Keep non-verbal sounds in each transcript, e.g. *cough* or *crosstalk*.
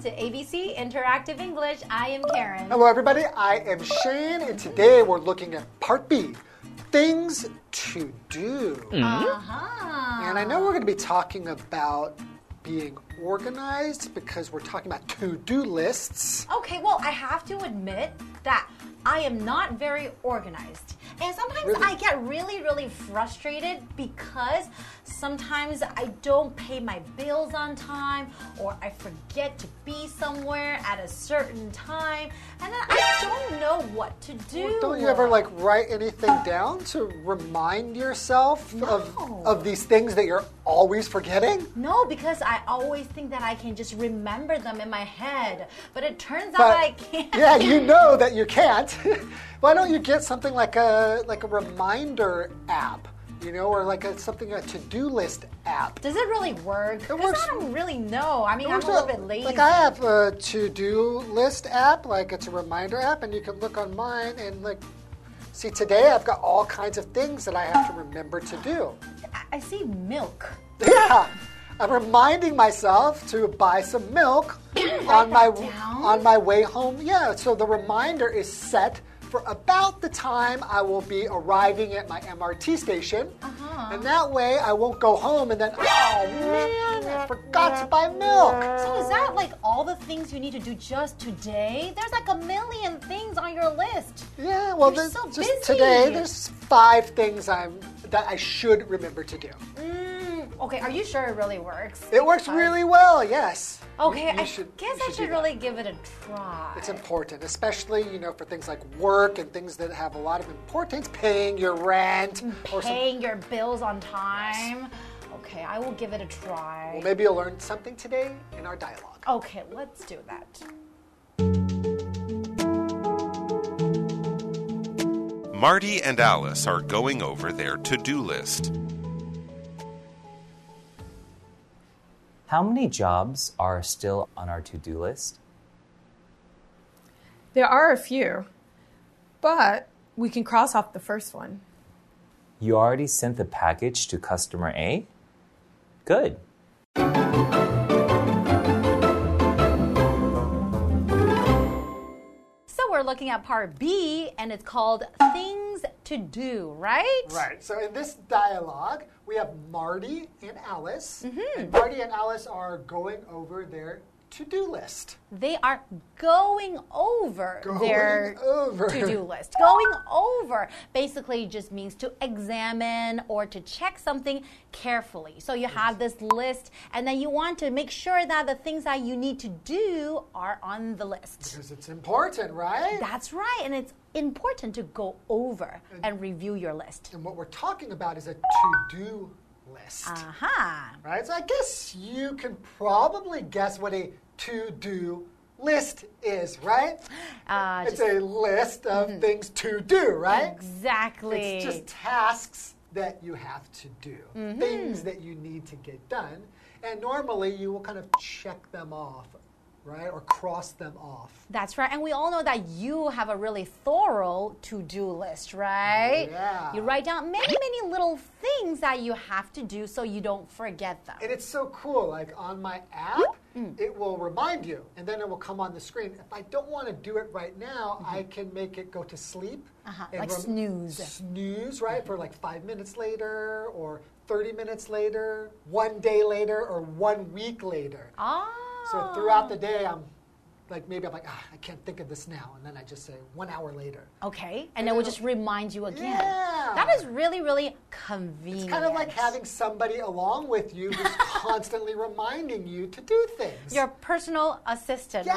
to ABC Interactive English. I am Karen. Hello, everybody. I am Shane, and today we're looking at part B things to do. Uh-huh. And I know we're going to be talking about being organized because we're talking about to do lists. Okay, well, I have to admit that I am not very organized. And sometimes Really? I get really, really frustrated because sometimes I don't pay my bills on time or I forget to be somewhere at a certain time and then I don't know what to do. Don't you ever like write anything down to remind yourself of, of these things that you're always forgetting? No, because I always think that I can just remember them in my head. But it turns out But- that I can't. Yeah, you *laughs* know that you can't. *laughs* Why don't you get something like a like a reminder app, you know, or like a something a to-do list app? Does it really work? Because works- I don't really know. I mean, I'm a little bit lazy. Like I have a to-do list app, like it's a reminder app, and you can look on mine and like see today I've got all kinds of things that I have to remember to do. I- see milk. Yeah. I'm reminding myself to buy some milk on my down? on my way home. Yeah, so the reminder is set for about the time I will be arriving at my MRT station. Uh-huh. And that way I won't go home and then oh man, I forgot to buy milk. So is that like all the things you need to do just today? There's like a million things on your list. Yeah, well, You're there's so just busy. today there's five things I'm that I should remember to do. Mm, okay, are you sure it really works? It works Fine. really well. Yes. Okay, you I should- guess you I do should that. really give it a try. It's important, especially you know for things like work and things that have a lot of importance, paying your rent mm, or some, Paying your bills on time. Okay, I will give it a try. well, maybe you'll learn something today in our dialogue. Okay, let's do that. Marty and Alice are going over their to do list. How many jobs are still on our to do list? There are a few, but we can cross off the first one. You already sent the package to customer A? Good. So we're looking at part B, and it's called Things to Do, right? Right. So in this dialogue, we have Marty and Alice, Mm-hmm. and Marty and Alice are going over their to-do list. They are going over Going their to-do list. Going over basically just means to examine or to check something carefully. So you have this list, and then you want to make sure that the things that you need to do are on the list. Because it's important, right? That's right, and it's important to go over and review your list. and what we're talking about is a to-do list. Aha. Right? So I guess you can probably guess what a to-do list is, right? Uh, *gasps* it's a list of things to do, right? Exactly. It's just tasks that you have to do, things that you need to get done. And normally you will kind of check them off, right? Or cross them off. That's right. And we all know that you have a really thorough to do list, right? Yeah. You write down many, many little things that you have to do so you don't forget them. And it's so cool. Like on my app, it will remind you, and then it will come on the screen. If I don't want to do it right now, I can make it go to sleep. Uh-huh, and like snooze. Snooze, right? For like five minutes later, or 30 minutes later, one day later, or one week later. Ah. So throughout the day, I'm like, maybe I'm like, ah, I can't think of this now. And then I just say one hour later. Okay. And then it will just remind you again. Yeah. That is really, really convenient. It's kind of like having somebody along with you who's *laughs* constantly reminding you to do things. Your personal assistant, Yes.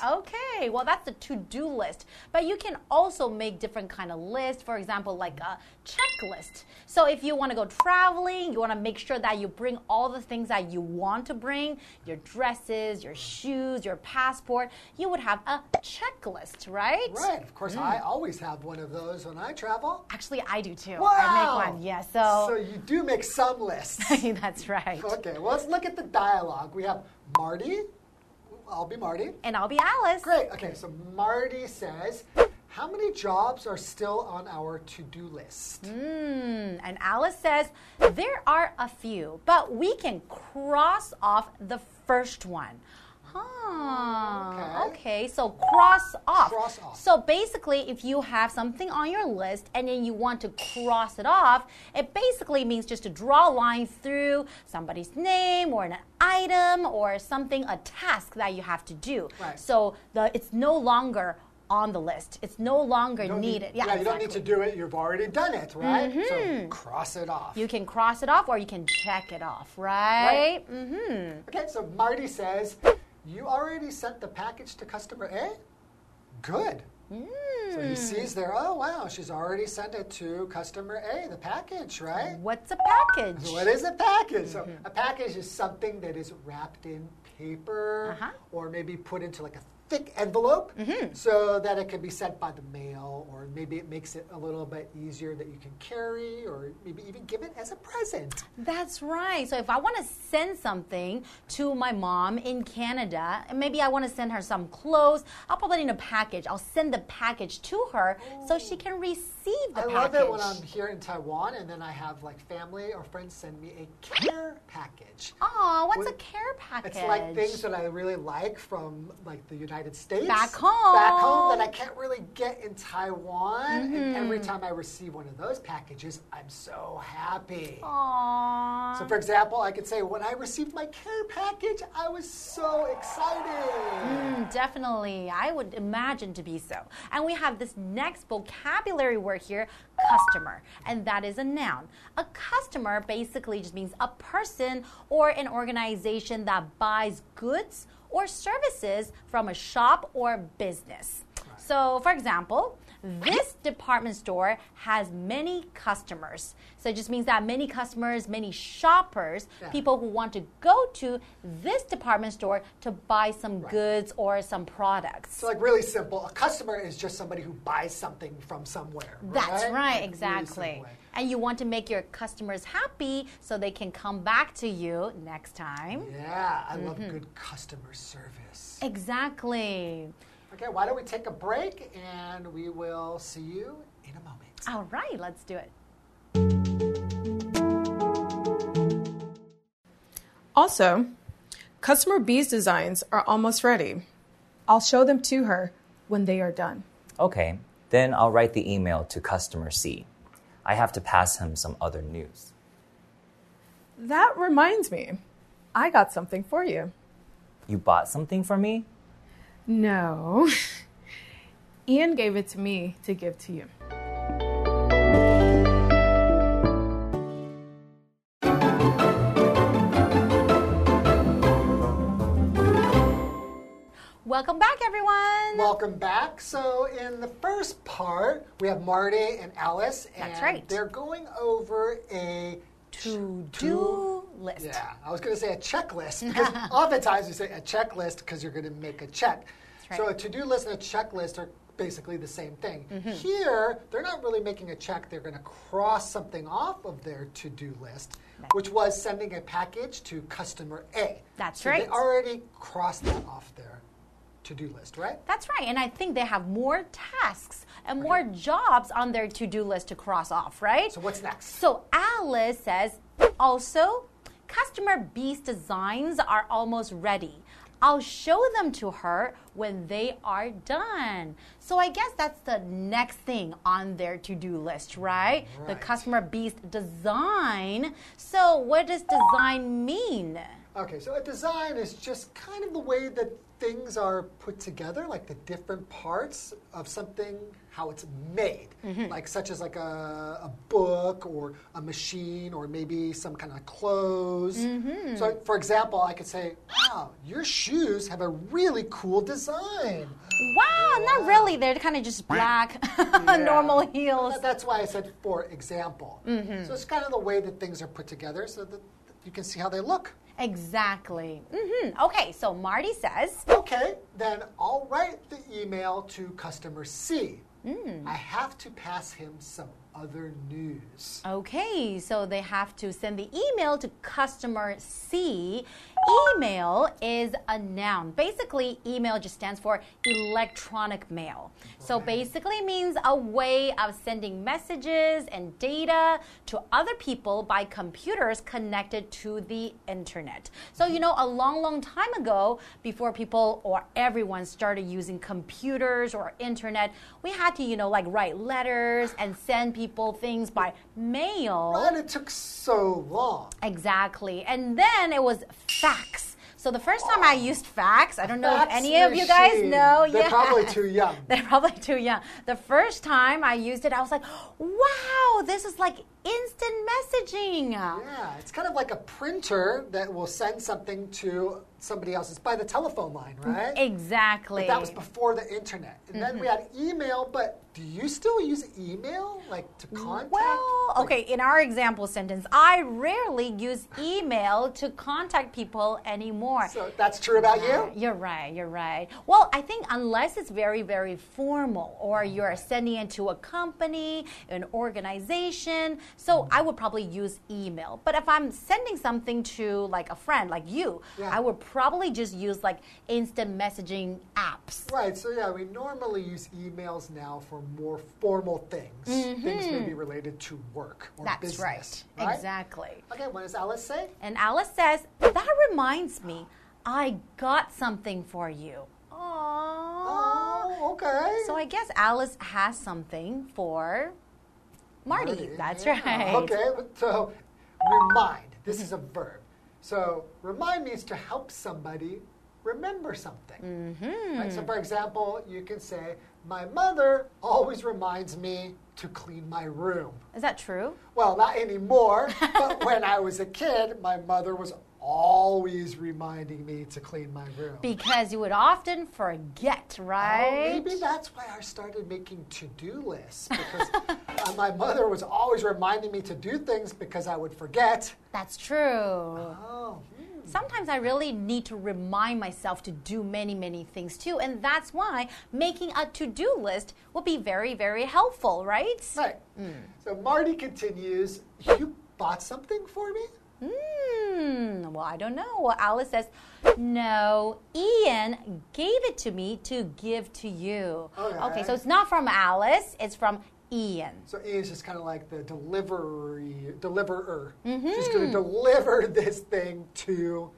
right? Okay. Well, that's the to-do list. But you can also make different kind of lists. For example, like a checklist. So if you want to go traveling, you want to make sure that you bring all the things that you want to bring, your dresses, your shoes, your passport, you would have a checklist, right? Right, of course, I mm. always have one of those when I travel. Actually, I do too. Wow. I make one. Yeah, So so, you do make some lists. *laughs* that's right. okay, well, let's look at the dialogue. We have Marty. I'll be Marty. And I'll be Alice. Great. Okay, so Marty says, How many jobs are still on our to do list? Mm, and Alice says, There are a few, but we can cross off the first one. Huh. Okay. Okay. So cross off. Cross off. So basically, if you have something on your list and then you want to cross it off, it basically means just to draw a line through somebody's name or an item or something, a task that you have to do. Right. So the it's no longer on the list. It's no longer don't need- needed. Yeah, you don't need to. Mm-hmm. do it. You've already done it, right? So cross it off. You can cross it off or you can check it off, right? Mm-hmm. Okay, so Marty says, You already sent the package to customer A? Good. So Hmm. he sees there, oh wow, she's already sent it to customer A, the package, right? What's a package? What is a package? So Mm-hmm. a package is something that is wrapped in paper Uh-huh. or maybe put into like a thick envelope Mm-hmm. so that it can be sent by the mail or maybe it makes it a little bit easier that you can carry or maybe even give it as a present. That's right. So if I want to send something to my mom in Canada, and maybe I want to send her some clothes, I'll put that in a package. I'll send the package to her so she can receive the I package. love it when I'm here in Taiwan and then I have like family or friends send me a care package. Oh, what's a care package? It's like things that I really like from like the United States. Back home. Back home that I can't get in Taiwan. And Mm-hmm. every time I receive one of those packages, I'm so happy. Aww. So for example, I could say when I received my care package, I was so excited. Mm, definitely. I would imagine to be so. And we have this next vocabulary word here customer, and that is a noun. A customer basically just means a person or an organization that buys goods or services from a shop or business. So, for example, this department store has many customers. So it just means that many customers, many shoppers, Yeah. people who want to go to this department store to buy some goods or some products. So like really simple. A customer is just somebody who buys something from somewhere. That's right, right, Like, exactly. way. and you want to make your customers happy so they can come back to you next time. Yeah, I love Mm-hmm. good customer service. Exactly. Okay, why don't we take a break and we will see you in a moment. All right, let's do it. Also, customer B's designs are almost ready. I'll show them to her when they are done. Okay, then I'll write the email to customer C. I have to pass him some other news. That reminds me, I got something for you. You bought something for me? No. *laughs* Ian gave it to me to give to you. Welcome back, everyone. Welcome back. So, in the first part, we have Marty and Alice, and That's right. they're going over a to do list. Yeah, I was going to say a checklist because *laughs* oftentimes you say a checklist because you're going to make a check. right. So, a to do list and a checklist are basically the same thing. Mm-hmm. Here, they're not really making a check, they're going to cross something off of their to do list, which was sending a package to customer A. That's so right. They already crossed that off their to do list, right? That's right. And I think they have more tasks and more jobs on their to do list to cross off, right? So, what's next? So Alice says, also, customer B's designs are almost ready. I'll show them to her when they are done. So I guess that's the next thing on their to do list, right? right? The customer B's design. So, what does design mean? Okay, so a design is just kind of the way that things are put together, like the different parts of something, how it's made, mm-hmm. like such as like a, a book or a machine or maybe some kind of clothes. Mm-hmm. So, for example, I could say, "Wow, your shoes have a really cool design." Wow, not really. They're kind of just black, *laughs* normal heels. That- That's why I said for example. Mm-hmm. So it's kind of the way that things are put together, so that you can see how they look. Exactly. Mm-hmm. Okay, so Marty says, Okay, then I'll write the email to customer C. I have to pass him some other news. okay, so they have to send the email to customer C. Email is a noun. Basically, email just stands for electronic mail. So basically means a way of sending messages and data to other people by computers connected to the internet. So you know a long long time ago before people or everyone started using computers or internet, we had to you know like write letters and send people things by mail. And it took so long. Exactly. And then it was fax. So the first time I used fax, I don't know if Fax any of you guys machine. know. They're yeah. probably *laughs* too young. They're probably too young. The first time I used it, I was like, wow, this is like instant messaging. Yeah, it's kind of like a printer that will send something to somebody else. It's by the telephone line, right? Exactly. But that was before the internet. And then we Mm-hmm. had email, but do you still use email like to contact? Well, like- okay, in our example sentence, I rarely use email to contact people anymore. So that's true about you? Uh, you're right, you're right. Well, I think unless it's very, very formal or mm-hmm. you're sending it to a company, an organization, so mm-hmm. I would probably use email. But if I'm sending something to like a friend, like you, Yeah. I would probably just use like instant messaging apps. Right, so yeah, we normally use emails now for more formal things, things maybe related to work or Mm-hmm. That's business. right. Exactly. Okay, what does Alice say? And Alice says, That reminds me, I got something for you. Aww. Oh, okay. So I guess Alice has something for Marty. Marty, That's yeah. right. Okay, so remind. This is a verb. So remind means to help somebody remember something. Mm-hmm. Right? So for example, you can say, My mother always reminds me to clean my room. Is that true? Well, not anymore, *laughs* but when I was a kid, my mother was always reminding me to clean my room. Because you would often forget, Oh, right? maybe that's why I started making to-do lists because *laughs* uh, my mother was always reminding me to do things because I would forget. That's true. Oh, hmm. Sometimes I really need to remind myself to do many, many things too. And that's why making a to do list will be very, very helpful, right? right. So Marty continues. You bought something for me? Hmm. Well, I don't know. Well, Alice says, no, Ian gave it to me to give to you. Okay. so it's not from Alice, it's from Ian. So Ian's just kind of like the delivery deliverer. Mm-hmm. She's going to deliver this thing to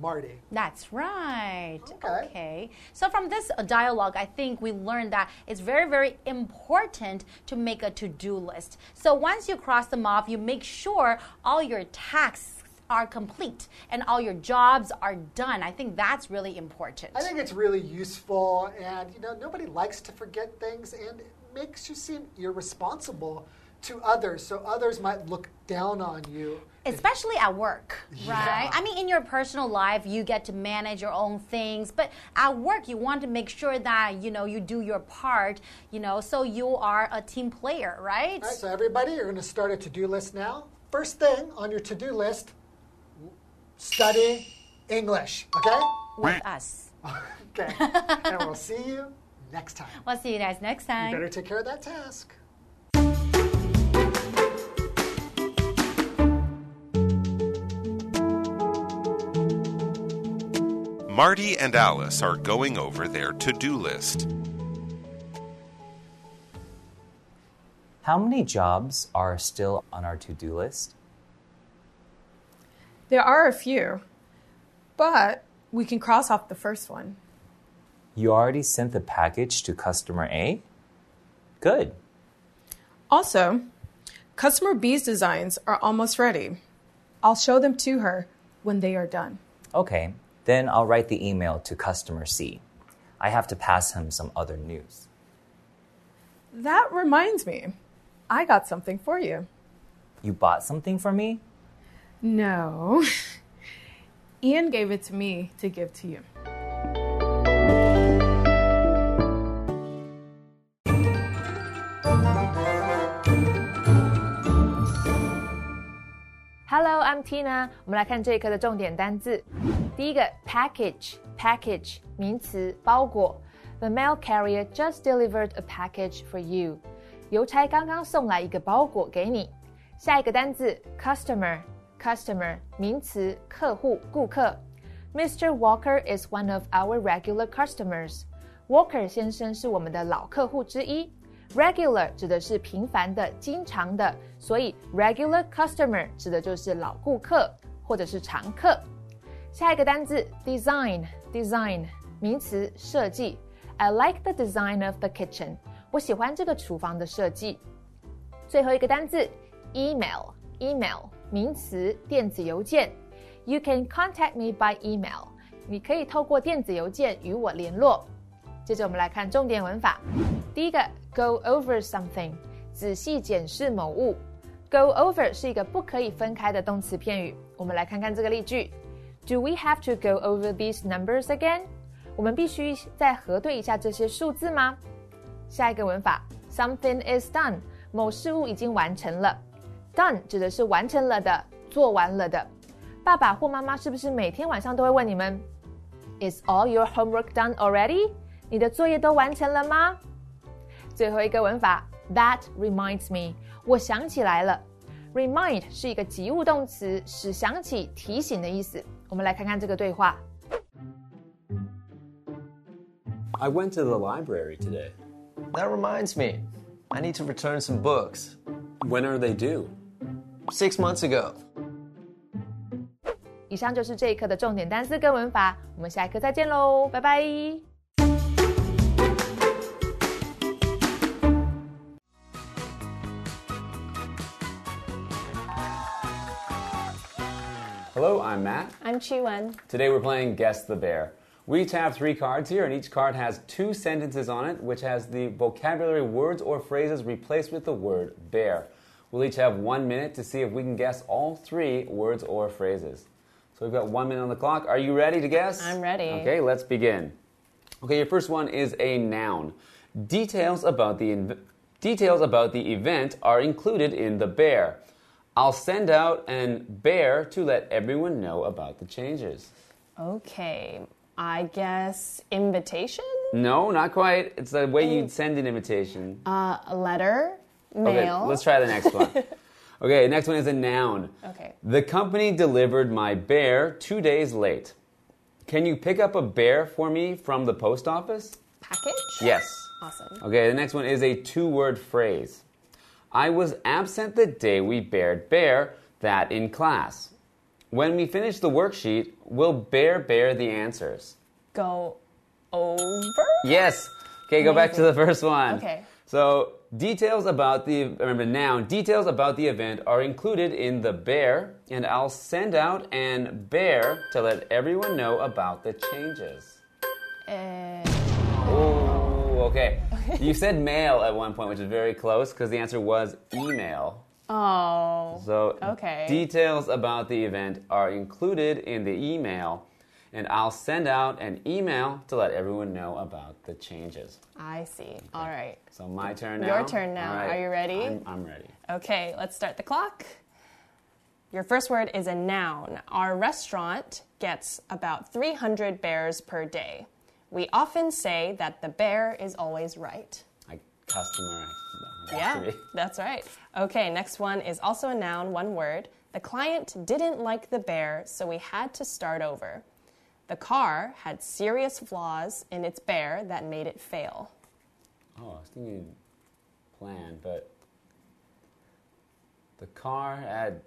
Marty. That's right. Okay. So from this uh, dialogue, I think we learned that it's very, very important to make a to-do list. So once you cross them off, you make sure all your tasks are complete and all your jobs are done. I think that's really important. I think it's really useful, and you know nobody likes to forget things, and it makes you seem irresponsible to others. So others might look down on you. Especially at work, right? Yeah. I mean, in your personal life, you get to manage your own things, but at work, you want to make sure that you know you do your part, you know, so you are a team player, right? All right, so everybody, you're going to start a to-do list now. First thing on your to-do list: study English. Okay. With us. *laughs* okay. *laughs* and we'll see you next time. We'll see you guys next time. You better take care of that task. Marty and Alice are going over their to do list. How many jobs are still on our to do list? There are a few, but we can cross off the first one. You already sent the package to customer A? Good. Also, customer B's designs are almost ready. I'll show them to her when they are done. Okay, then I'll write the email to customer C. I have to pass him some other news. That reminds me, I got something for you. You bought something for me? No. *laughs* Ian gave it to me to give to you. Hello, I'm Tina。我们来看这一课的重点单字。 第一个，package，package 名词，包裹。The mail carrier just delivered a package for you。邮差刚刚送来一个包裹给你。下一个单字，customer，customer 名词，客户、顾客。 Mr. Walker is one of our regular customers. Walker 先生是我们的老客户之一。Regular 指的是频繁的、经常的，所以 regular customer 指的就是老顾客或者是常客。 下一个单字 design，design 名词，设计。I like the design of the kitchen。我喜欢这个厨房的设计。最后一个单字 email，email 名词，电子邮件。You can contact me by email。你可以透过电子邮件与我联络。接着我们来看重点文法。第一个，go over something，仔细检视某物。Go over 是一个不可以分开的动词片语。我们来看看这个例句：Do we have to go over these numbers again？我们必须再核对一下这些数字吗？下一个文法，something is done，某事物已经完成了。Done 指的是完成了的，做完了的。爸爸或妈妈是不是每天晚上都会问你们：Is all your homework done already？你的作业都完成了吗？最后一个文法，That reminds me，我想起来了。Remind 是一个及物动词，使想起、提醒的意思。我们来看看这个对话。I went to the library today. That reminds me, I need to return some books. When are they due? Six months ago. 以上就是这一课的重点单词跟文法，我们下一课再见喽，拜拜。 Hello, I'm Matt. I'm Chi-Wen. Today we're playing Guess the Bear. We each have three cards here, and each card has two sentences on it, which has the vocabulary words or phrases replaced with the word bear. We'll each have one minute to see if we can guess all three words or phrases. So we've got one minute on the clock. Are you ready to guess? I'm ready. Okay, let's begin. Okay, your first one is a noun. Details about the details about the event are included in the bear. I'll send out an bear to let everyone know about the changes. Okay, I guess invitation? No, not quite. It's the way you'd send an invitation. Uh, a letter? mail. Okay, let's try the next one. *laughs* okay, next one is a noun. Okay. The company delivered my bear two days late. Can you pick up a bear for me from the post office? Package? Yes. Awesome. Okay, the next one is a two word phrase. I was absent the day we bared bear that in class. When we finish the worksheet, we'll bear bear the answers? Go over? Yes. Okay, go back to the first one. Okay. So, details about the, remember noun, details about the event are included in the bear, and I'll send out an bear to let everyone know about the changes. Uh, Oh, okay. *laughs* you said mail at one point, which is very close because the answer was email. oh. So, Okay. details about the event are included in the email, and I'll send out an email to let everyone know about the changes. I see. All right. So, my turn now. Your turn now. All Are you ready? I'm, I'm ready. Okay, let's start the clock. Your first word is a noun. Our restaurant gets about 300 bears per day. We often say that the bear is always right. I customer. Yeah, *laughs* that's right. Okay, next one is also a noun, one word. The client didn't like the bear, so we had to start over. The car had serious flaws in its bear that made it fail. Oh, I was thinking plan, but the car had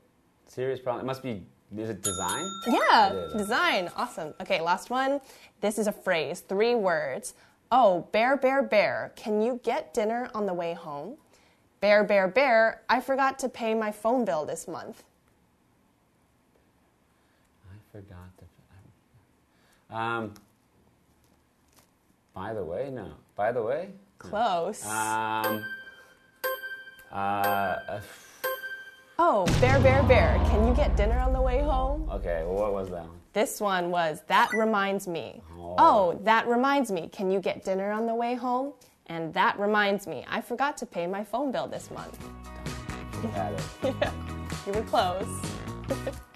serious problems. It must be. Is it design? Yeah, It design. Awesome. Okay, last one. This is a phrase, three words. Oh, bear, bear, bear, can you get dinner on the way home? Bear, bear, bear, I forgot to pay my phone bill this month. I forgot to. Um. By the way, no. By the way. Close. Um. Uh. Oh, bear, bear, bear, can you get dinner on the way home? Okay. Well, what was that one? This one was that reminds me. Oh. oh. that reminds me. Can you get dinner on the way home? And that reminds me. I forgot to pay my phone bill this month. You Had it. *laughs* yeah, You were close. *laughs*